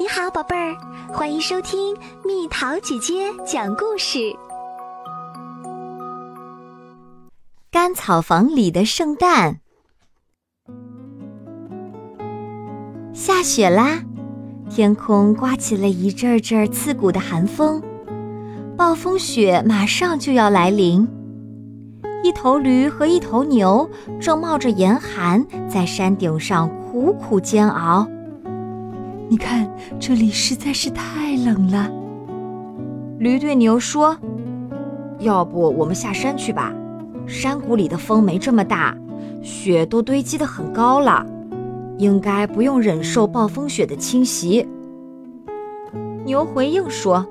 你好，宝贝儿，欢迎收听蜜桃姐姐讲故事。干草房里的圣诞，下雪啦！天空刮起了一阵阵刺骨的寒风，暴风雪马上就要来临。一头驴和一头牛正冒着严寒在山顶上苦苦煎熬。你看，这里实在是太冷了。驴对牛说：“要不我们下山去吧？山谷里的风没这么大，雪都堆积得很高了，应该不用忍受暴风雪的侵袭。”牛回应说：“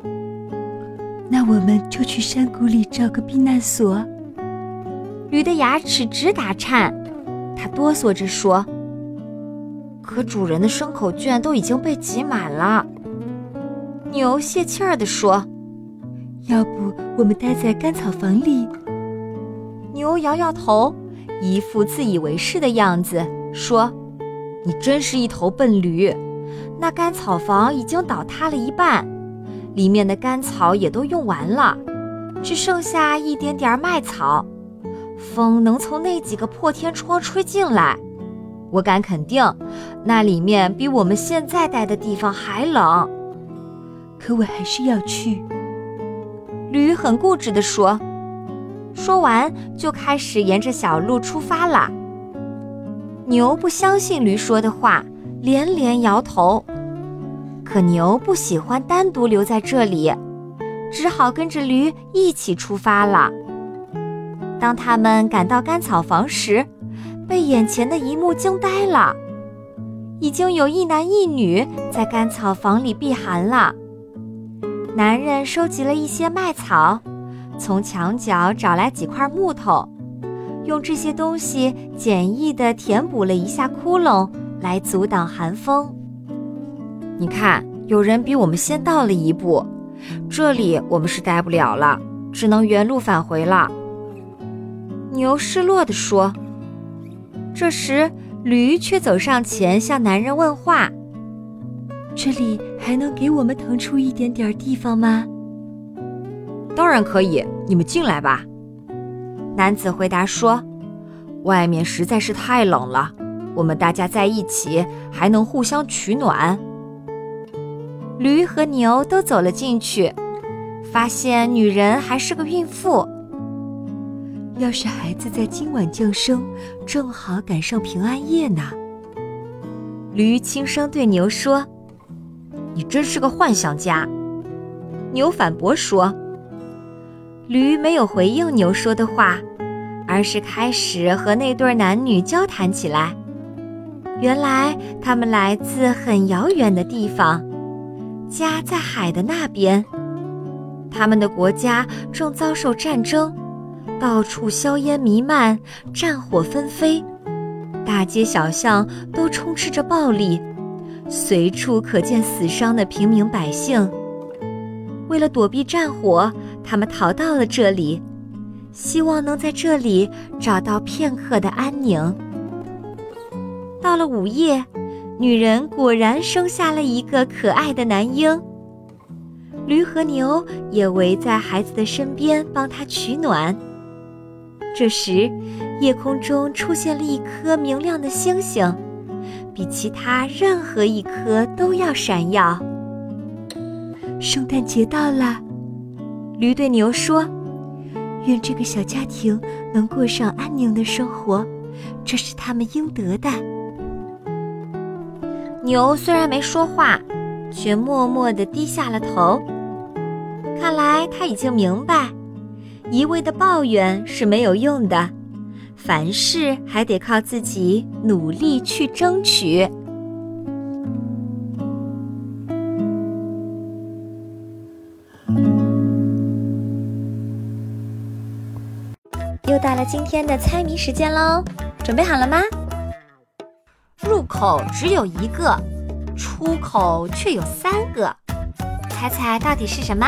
那我们就去山谷里找个避难所。”驴的牙齿直打颤，它哆嗦着说。可主人的牲口圈都已经被挤满了。牛泄气儿地说：“要不我们待在干草房里？”牛摇摇头，一副自以为是的样子，说：“你真是一头笨驴！那干草房已经倒塌了一半，里面的干草也都用完了，只剩下一点点麦草。风能从那几个破天窗吹进来。”我敢肯定，那里面比我们现在待的地方还冷。可我还是要去。驴很固执地说。说完，就开始沿着小路出发了。牛不相信驴说的话，连连摇头。可牛不喜欢单独留在这里，只好跟着驴一起出发了。当他们赶到干草房时，被眼前的一幕惊呆了，已经有一男一女在干草房里避寒了。男人收集了一些麦草，从墙角找来几块木头，用这些东西简易地填补了一下窟窿，来阻挡寒风。你看，有人比我们先到了一步，这里我们是待不了了，只能原路返回了。牛失落地说。这时，驴却走上前向男人问话：“这里还能给我们腾出一点点地方吗？”“当然可以，你们进来吧。”男子回答说：“外面实在是太冷了，我们大家在一起还能互相取暖。”驴和牛都走了进去，发现女人还是个孕妇。要是孩子在今晚降生，正好赶上平安夜呢。驴轻声对牛说：“你真是个幻想家。”牛反驳说：“驴没有回应牛说的话，而是开始和那对男女交谈起来。原来他们来自很遥远的地方，家在海的那边，他们的国家正遭受战争。”到处硝烟弥漫，战火纷飞，大街小巷都充斥着暴力，随处可见死伤的平民百姓。为了躲避战火，他们逃到了这里，希望能在这里找到片刻的安宁。到了午夜，女人果然生下了一个可爱的男婴。驴和牛也围在孩子的身边，帮他取暖。这时，夜空中出现了一颗明亮的星星，比其他任何一颗都要闪耀。圣诞节到了，驴对牛说：“愿这个小家庭能过上安宁的生活，这是他们应得的。”牛虽然没说话，却默默地低下了头。看来他已经明白。一味的抱怨是没有用的，凡事还得靠自己努力去争取。又到了今天的猜谜时间喽，准备好了吗？入口只有一个，出口却有三个，猜猜到底是什么？